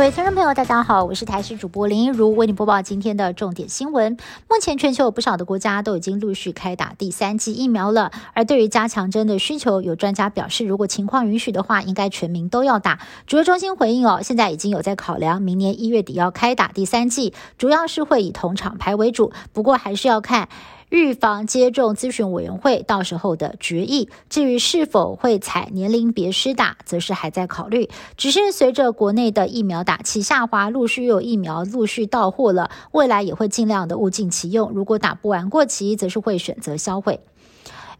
各位听众朋友，大家好，我是台视主播林一如，为您播报今天的重点新闻。目前全球有不少的国家都已经陆续开打第三剂疫苗了，而对于加强针的需求，有专家表示，如果情况允许的话，应该全民都要打。主要中心回应哦，现在已经有在考量，明年一月底要开打第三剂，主要是会以同厂牌为主，不过还是要看。预防接种咨询委员会到时候的决议，至于是否会采年龄别施打，则是还在考虑。只是随着国内的疫苗打气下滑，陆续有疫苗陆续到货了，未来也会尽量的物尽其用。如果打不完过期，则是会选择销毁。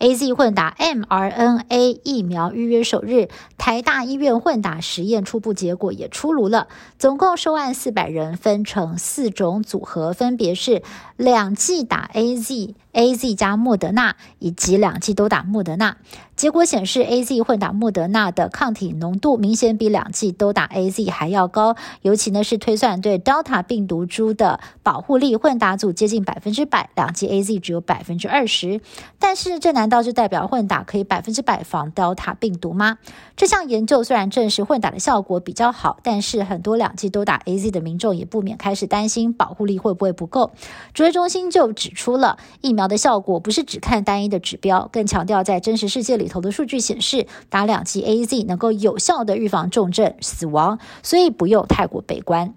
A Z 混打 mRNA 疫苗预约首日，台大医院混打实验初步结果也出炉了。总共受案四百人，分成四种组合，分别是两剂打 A Z、A Z 加莫德纳，以及两剂都打莫德纳。结果显示，A Z 混打莫德纳的抗体浓度明显比两剂都打 A Z 还要高，尤其呢是推算对 Delta 病毒株的保护力，混打组接近百分之百，两剂 A Z 只有百分之二十。但是这难道就代表混打可以百分之百防 Delta 病毒吗？这项研究虽然证实混打的效果比较好，但是很多两剂都打 A Z 的民众也不免开始担心保护力会不会不够。指挥中心就指出了，疫苗的效果不是只看单一的指标，更强调在真实世界里。头的数据显示，打两剂 A Z 能够有效的预防重症死亡，所以不用太过悲观。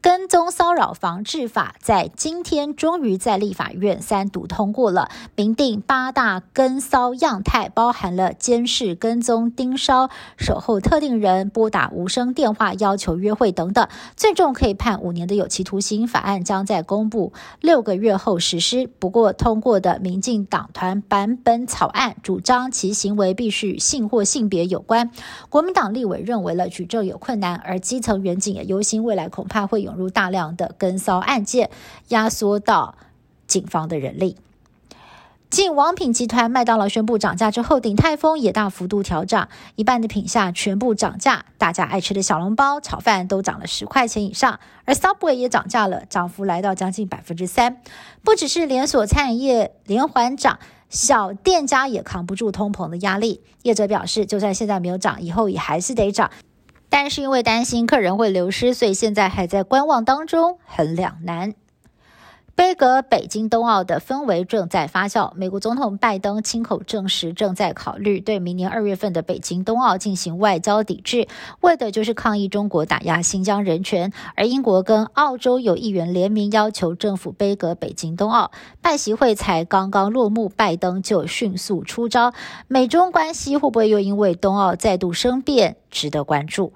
跟踪骚扰防治法在今天终于在立法院三读通过了，明定八大跟骚样态，包含了监视、跟踪、盯梢、守候特定人、拨打无声电话、要求约会等等，最重可以判五年的有期徒刑。法案将在公布六个月后实施。不过，通过的民进党团版本草案主张其行为必须与性或性别有关，国民党立委认为了举证有困难，而基层远警也忧心未来恐怕会。涌入大量的跟骚案件，压缩到警方的人力。近王品集团麦当劳宣布涨价之后，鼎泰丰也大幅度调涨，一半的品项全部涨价。大家爱吃的小笼包、炒饭都涨了十块钱以上，而 Subway 也涨价了，涨幅来到将近百分之三。不只是连锁餐饮业连环涨，小店家也扛不住通膨的压力。业者表示，就算现在没有涨，以后也还是得涨。但是因为担心客人会流失，所以现在还在观望当中，很两难。杯葛北京冬奥的氛围正在发酵。美国总统拜登亲口证实，正在考虑对明年二月份的北京冬奥进行外交抵制，为的就是抗议中国打压新疆人权。而英国跟澳洲有议员联名要求政府杯葛北京冬奥。拜习会才刚刚落幕，拜登就迅速出招。美中关系会不会又因为冬奥再度生变，值得关注。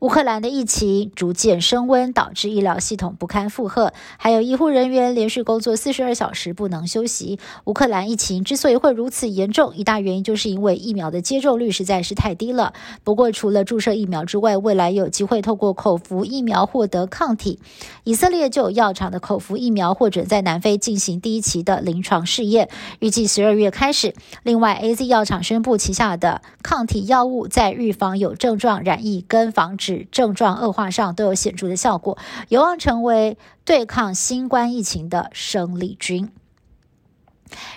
乌克兰的疫情逐渐升温，导致医疗系统不堪负荷，还有医护人员连续工作四十二小时不能休息。乌克兰疫情之所以会如此严重，一大原因就是因为疫苗的接种率实在是太低了。不过，除了注射疫苗之外，未来有机会透过口服疫苗获得抗体。以色列就有药厂的口服疫苗获准在南非进行第一期的临床试验，预计十二月开始。另外，A Z 药厂宣布旗下的抗体药物在预防有症状染疫跟防止。症状恶化上都有显著的效果，有望成为对抗新冠疫情的生力军。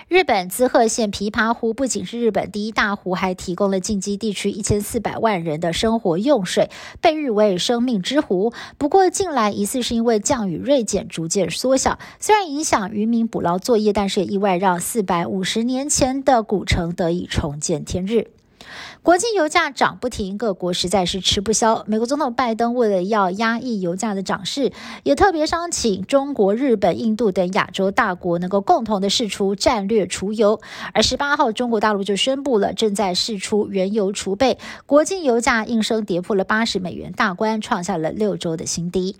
日本滋贺县琵琶湖不仅是日本第一大湖，还提供了近畿地区一千四百万人的生活用水，被誉为生命之湖。不过近来疑似是因为降雨锐减，逐渐缩小，虽然影响渔民捕捞作业，但是也意外让四百五十年前的古城得以重见天日。国际油价涨不停，各国实在是吃不消。美国总统拜登为了要压抑油价的涨势，也特别商请中国、日本、印度等亚洲大国能够共同的释出战略储油。而十八号，中国大陆就宣布了正在释出原油储备，国际油价应声跌破了八十美元大关，创下了六周的新低。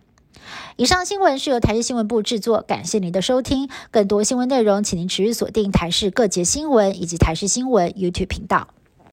以上新闻是由台视新闻部制作，感谢您的收听。更多新闻内容，请您持续锁定台视各节新闻以及台视新闻 YouTube 频道。